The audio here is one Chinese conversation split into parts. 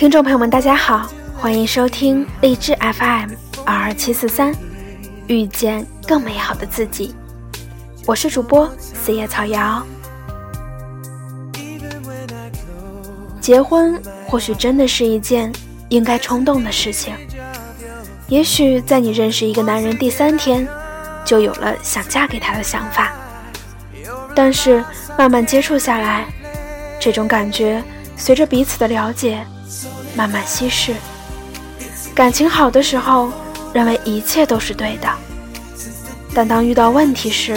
听众朋友们，大家好，欢迎收听荔枝 FM 二二七四三，遇见更美好的自己。我是主播四叶草瑶。结婚或许真的是一件应该冲动的事情。也许在你认识一个男人第三天，就有了想嫁给他的想法。但是慢慢接触下来，这种感觉随着彼此的了解慢慢稀释。感情好的时候，认为一切都是对的，但当遇到问题时，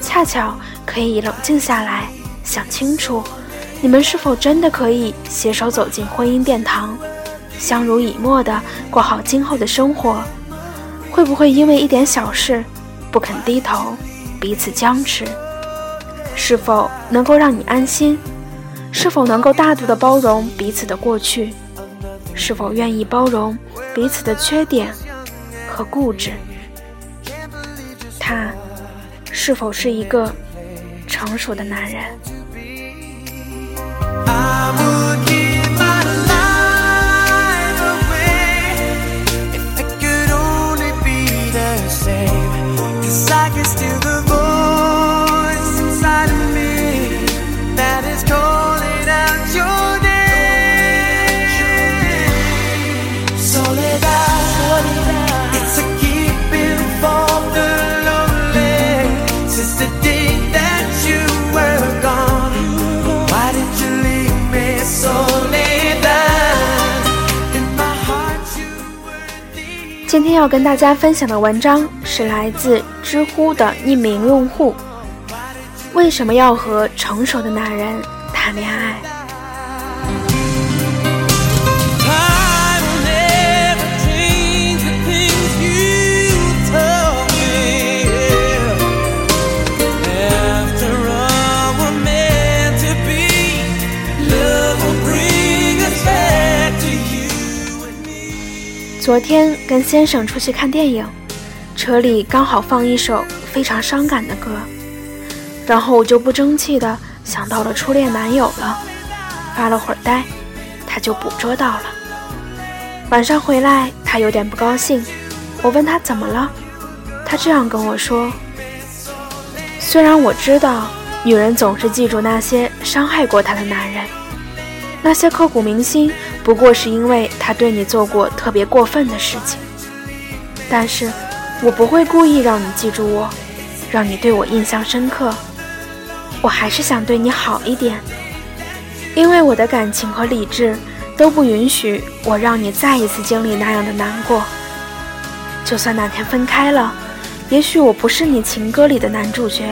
恰巧可以冷静下来，想清楚，你们是否真的可以携手走进婚姻殿堂。相濡以沫的过好今后的生活，会不会因为一点小事不肯低头，彼此僵持？是否能够让你安心？是否能够大度的包容彼此的过去？是否愿意包容彼此的缺点和固执？他是否是一个成熟的男人？今天要跟大家分享的文章是来自知乎的匿名用户。为什么要和成熟的男人谈恋爱？昨天跟先生出去看电影，车里刚好放一首非常伤感的歌，然后我就不争气的想到了初恋男友了，发了会儿呆，他就捕捉到了。晚上回来，他有点不高兴，我问他怎么了，他这样跟我说：“虽然我知道女人总是记住那些伤害过她的男人。”那些刻骨铭心，不过是因为他对你做过特别过分的事情。但是，我不会故意让你记住我，让你对我印象深刻。我还是想对你好一点，因为我的感情和理智都不允许我让你再一次经历那样的难过。就算那天分开了，也许我不是你情歌里的男主角，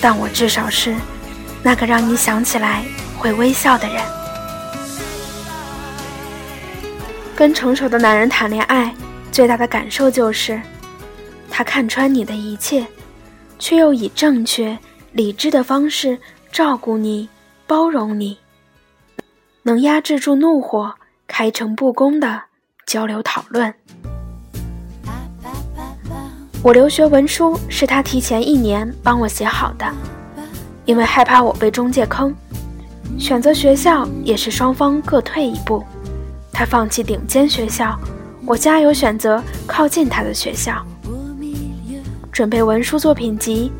但我至少是那个让你想起来。会微笑的人，跟成熟的男人谈恋爱，最大的感受就是，他看穿你的一切，却又以正确、理智的方式照顾你、包容你，能压制住怒火，开诚布公的交流讨论。我留学文书是他提前一年帮我写好的，因为害怕我被中介坑。选择学校也是双方各退一步，他放弃顶尖学校，我加油选择靠近他的学校。准备文书作品集、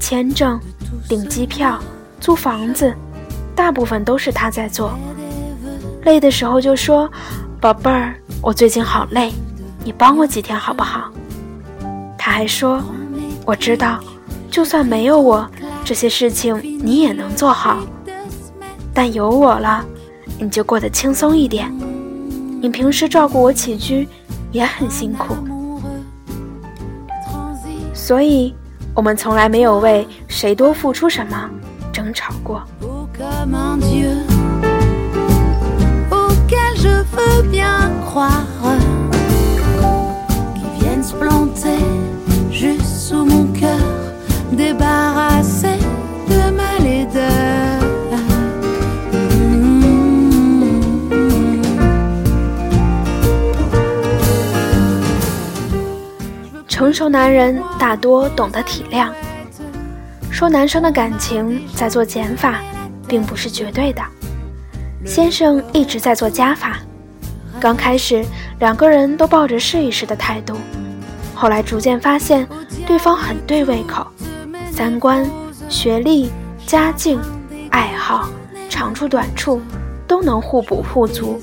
签证、订机票、租房子，大部分都是他在做。累的时候就说：“宝贝儿，我最近好累，你帮我几天好不好？”他还说：“我知道，就算没有我，这些事情你也能做好。”但有我了，你就过得轻松一点。你平时照顾我起居也很辛苦，所以我们从来没有为谁多付出什么争吵过。男人大多懂得体谅。说男生的感情在做减法，并不是绝对的。先生一直在做加法。刚开始，两个人都抱着试一试的态度，后来逐渐发现对方很对胃口，三观、学历、家境、爱好、长处短处都能互补互足，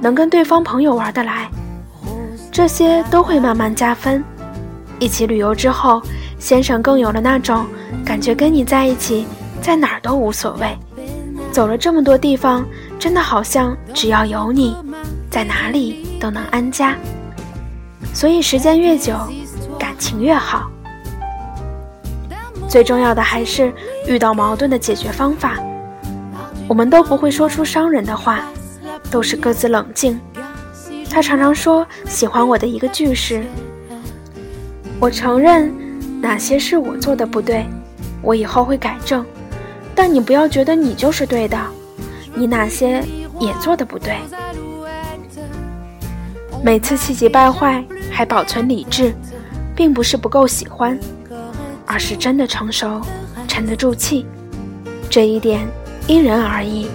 能跟对方朋友玩得来，这些都会慢慢加分。一起旅游之后，先生更有了那种感觉，跟你在一起，在哪儿都无所谓。走了这么多地方，真的好像只要有你，在哪里都能安家。所以时间越久，感情越好。最重要的还是遇到矛盾的解决方法。我们都不会说出伤人的话，都是各自冷静。他常常说喜欢我的一个句式：“我承认哪些是我做的不对，我以后会改正。”但你不要觉得你就是对的，你哪些也做的不对。每次气急败坏还保存理智，并不是不够喜欢，而是真的成熟，沉得住气。这一点因人而异。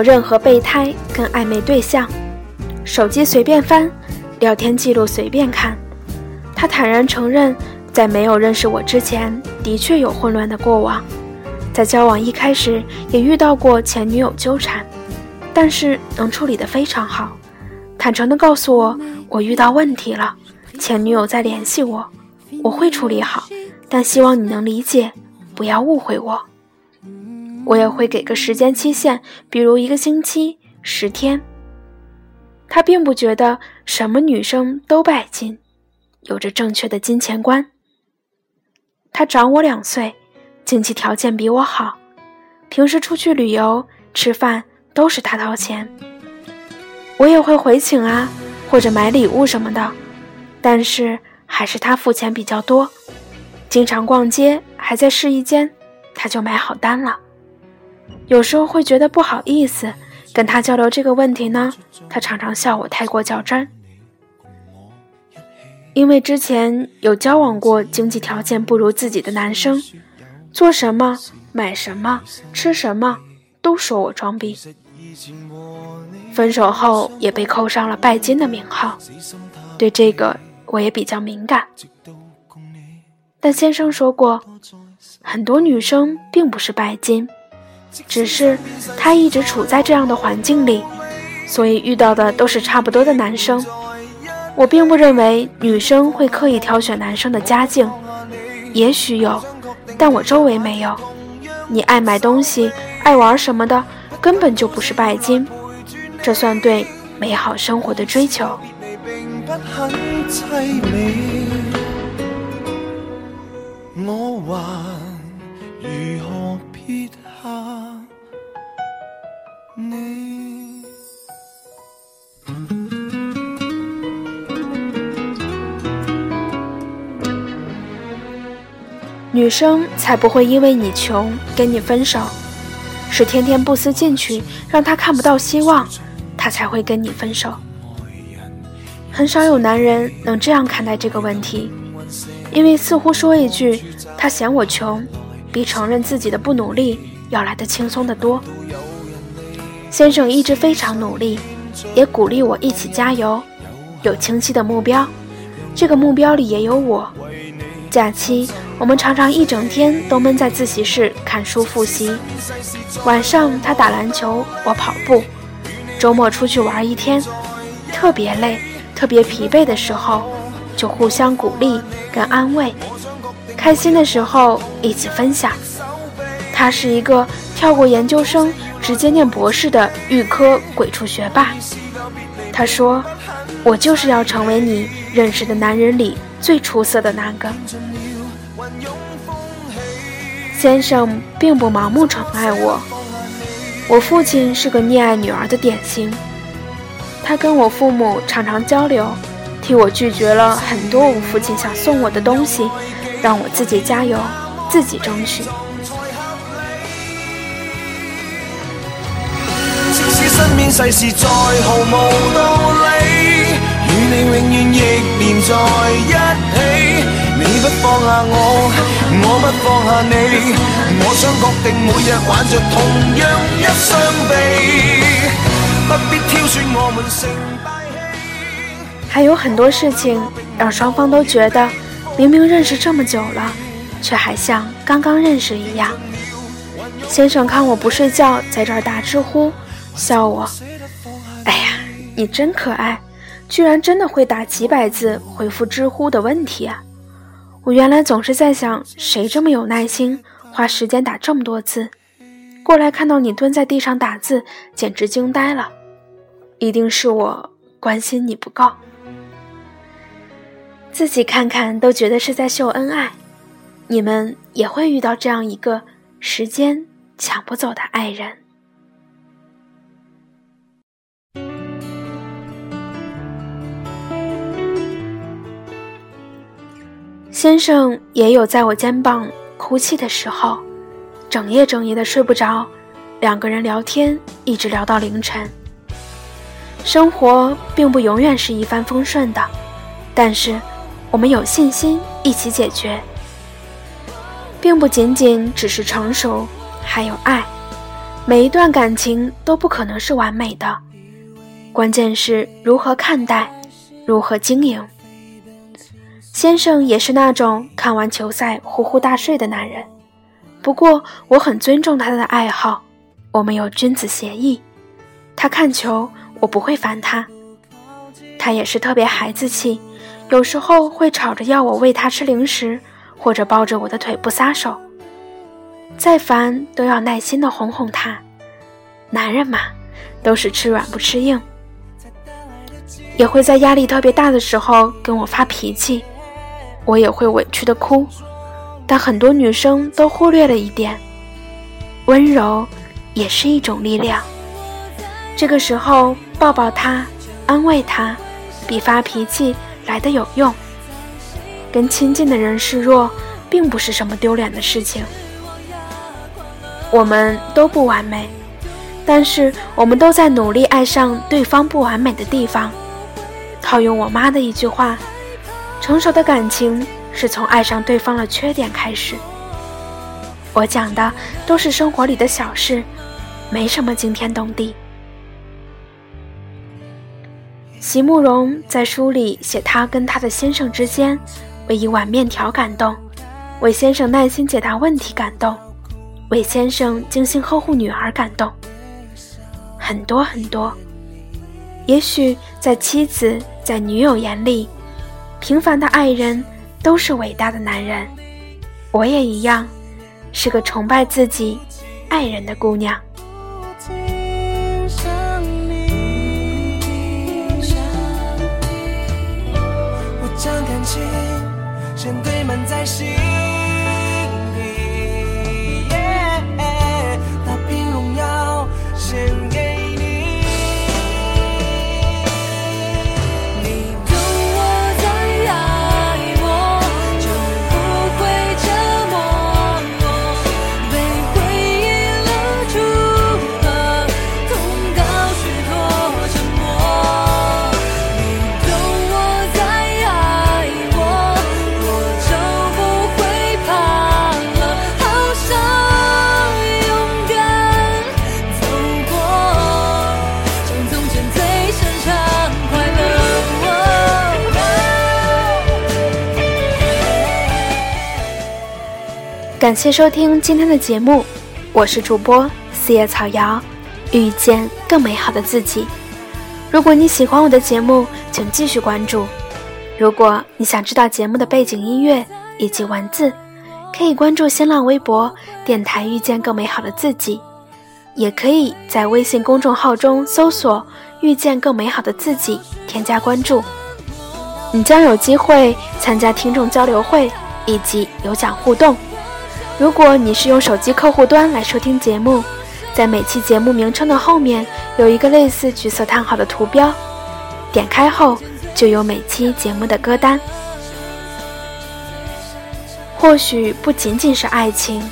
有任何备胎跟暧昧对象，手机随便翻，聊天记录随便看。他坦然承认，在没有认识我之前，的确有混乱的过往。在交往一开始，也遇到过前女友纠缠，但是能处理得非常好。坦诚地告诉我，我遇到问题了，前女友在联系我，我会处理好，但希望你能理解，不要误会我。我也会给个时间期限，比如一个星期、十天。他并不觉得什么女生都拜金，有着正确的金钱观。他长我两岁，经济条件比我好，平时出去旅游、吃饭都是他掏钱。我也会回请啊，或者买礼物什么的，但是还是他付钱比较多。经常逛街，还在试衣间，他就买好单了。有时候会觉得不好意思跟他交流这个问题呢，他常常笑我太过较真。因为之前有交往过经济条件不如自己的男生，做什么、买什么、吃什么都说我装逼。分手后也被扣上了拜金的名号，对这个我也比较敏感。但先生说过，很多女生并不是拜金。只是他一直处在这样的环境里，所以遇到的都是差不多的男生。我并不认为女生会刻意挑选男生的家境，也许有，但我周围没有。你爱买东西、爱玩什么的，根本就不是拜金，这算对美好生活的追求。我女生才不会因为你穷跟你分手，是天天不思进取，让她看不到希望，她才会跟你分手。很少有男人能这样看待这个问题，因为似乎说一句他嫌我穷，比承认自己的不努力要来的轻松得多。先生一直非常努力，也鼓励我一起加油，有清晰的目标。这个目标里也有我。假期我们常常一整天都闷在自习室看书复习，晚上他打篮球，我跑步。周末出去玩一天，特别累、特别疲惫的时候，就互相鼓励跟安慰；开心的时候一起分享。他是一个跳过研究生。直接念博士的预科鬼畜学霸，他说：“我就是要成为你认识的男人里最出色的那个。”先生并不盲目宠爱我，我父亲是个溺爱女儿的典型。他跟我父母常常交流，替我拒绝了很多我父亲想送我的东西，让我自己加油，自己争取。身边世事再毫无道理，与你永远亦连在一起。不放下我，我不放下你，我想确定每日挽着同样一双臂，不必挑选我们成败戏。还有很多事情让双方都觉得，明明认识这么久了，却还像刚刚认识一样。先生看我不睡觉，在这儿打知乎。笑我，哎呀，你真可爱，居然真的会打几百字回复知乎的问题啊！我原来总是在想，谁这么有耐心，花时间打这么多字？过来看到你蹲在地上打字，简直惊呆了。一定是我关心你不够，自己看看都觉得是在秀恩爱。你们也会遇到这样一个时间抢不走的爱人。先生也有在我肩膀哭泣的时候，整夜整夜的睡不着，两个人聊天一直聊到凌晨。生活并不永远是一帆风顺的，但是我们有信心一起解决，并不仅仅只是成熟，还有爱。每一段感情都不可能是完美的，关键是如何看待，如何经营。先生也是那种看完球赛呼呼大睡的男人，不过我很尊重他的爱好，我们有君子协议。他看球，我不会烦他。他也是特别孩子气，有时候会吵着要我喂他吃零食，或者抱着我的腿不撒手。再烦都要耐心的哄哄他。男人嘛，都是吃软不吃硬，也会在压力特别大的时候跟我发脾气。我也会委屈的哭，但很多女生都忽略了一点：温柔也是一种力量。这个时候抱抱他，安慰他，比发脾气来的有用。跟亲近的人示弱，并不是什么丢脸的事情。我们都不完美，但是我们都在努力爱上对方不完美的地方。套用我妈的一句话。成熟的感情是从爱上对方的缺点开始。我讲的都是生活里的小事，没什么惊天动地。席慕容在书里写她跟她的先生之间为一碗面条感动，为先生耐心解答问题感动，为先生精心呵护女儿感动，很多很多。也许在妻子在女友眼里。平凡的爱人都是伟大的男人，我也一样，是个崇拜自己爱人的姑娘。我将感情先堆满在心。感谢收听今天的节目，我是主播四叶草瑶，遇见更美好的自己。如果你喜欢我的节目，请继续关注。如果你想知道节目的背景音乐以及文字，可以关注新浪微博“电台遇见更美好的自己”，也可以在微信公众号中搜索“遇见更美好的自己”，添加关注。你将有机会参加听众交流会以及有奖互动。如果你是用手机客户端来收听节目，在每期节目名称的后面有一个类似橘色叹号的图标，点开后就有每期节目的歌单。或许不仅仅是爱情，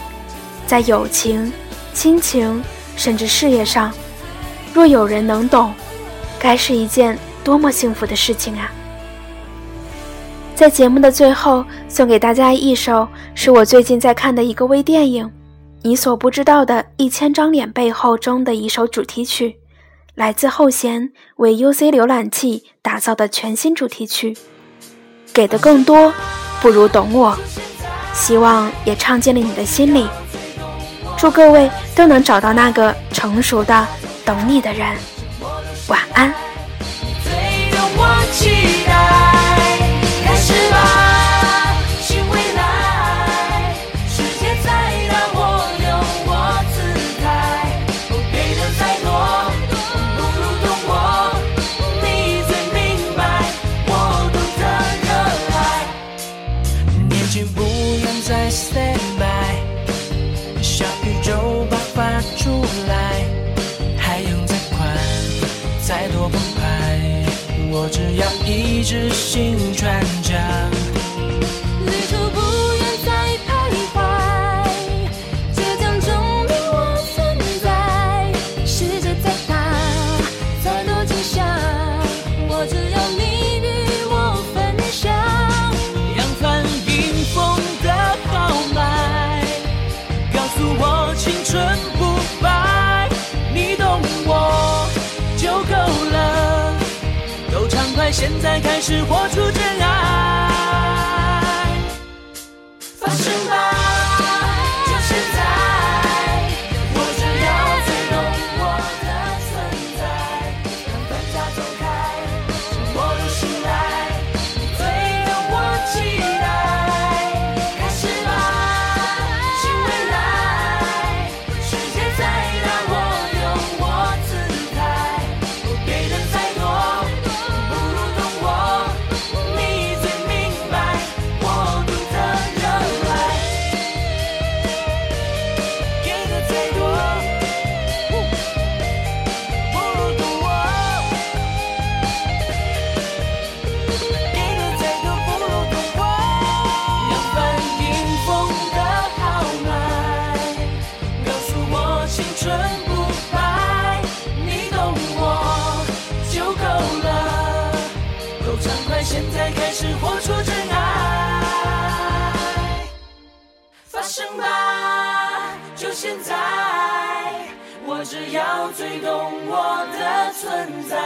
在友情、亲情，甚至事业上，若有人能懂，该是一件多么幸福的事情啊！在节目的最后，送给大家一首是我最近在看的一个微电影《你所不知道的一千张脸背后》中的一首主题曲，来自后弦为 UC 浏览器打造的全新主题曲。给的更多，不如懂我。希望也唱进了你的心里。祝各位都能找到那个成熟的懂你的人。晚安。最让我期待一直心。现在开始活出真爱，畅快，现在开始活出真爱。发生吧，就现在，我只要最懂我的存在。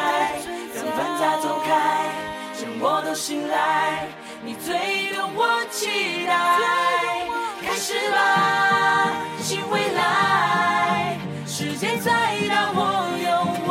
让繁杂走开，将我都醒来。你最懂我期待，开始吧，新未来。世界再大，我有。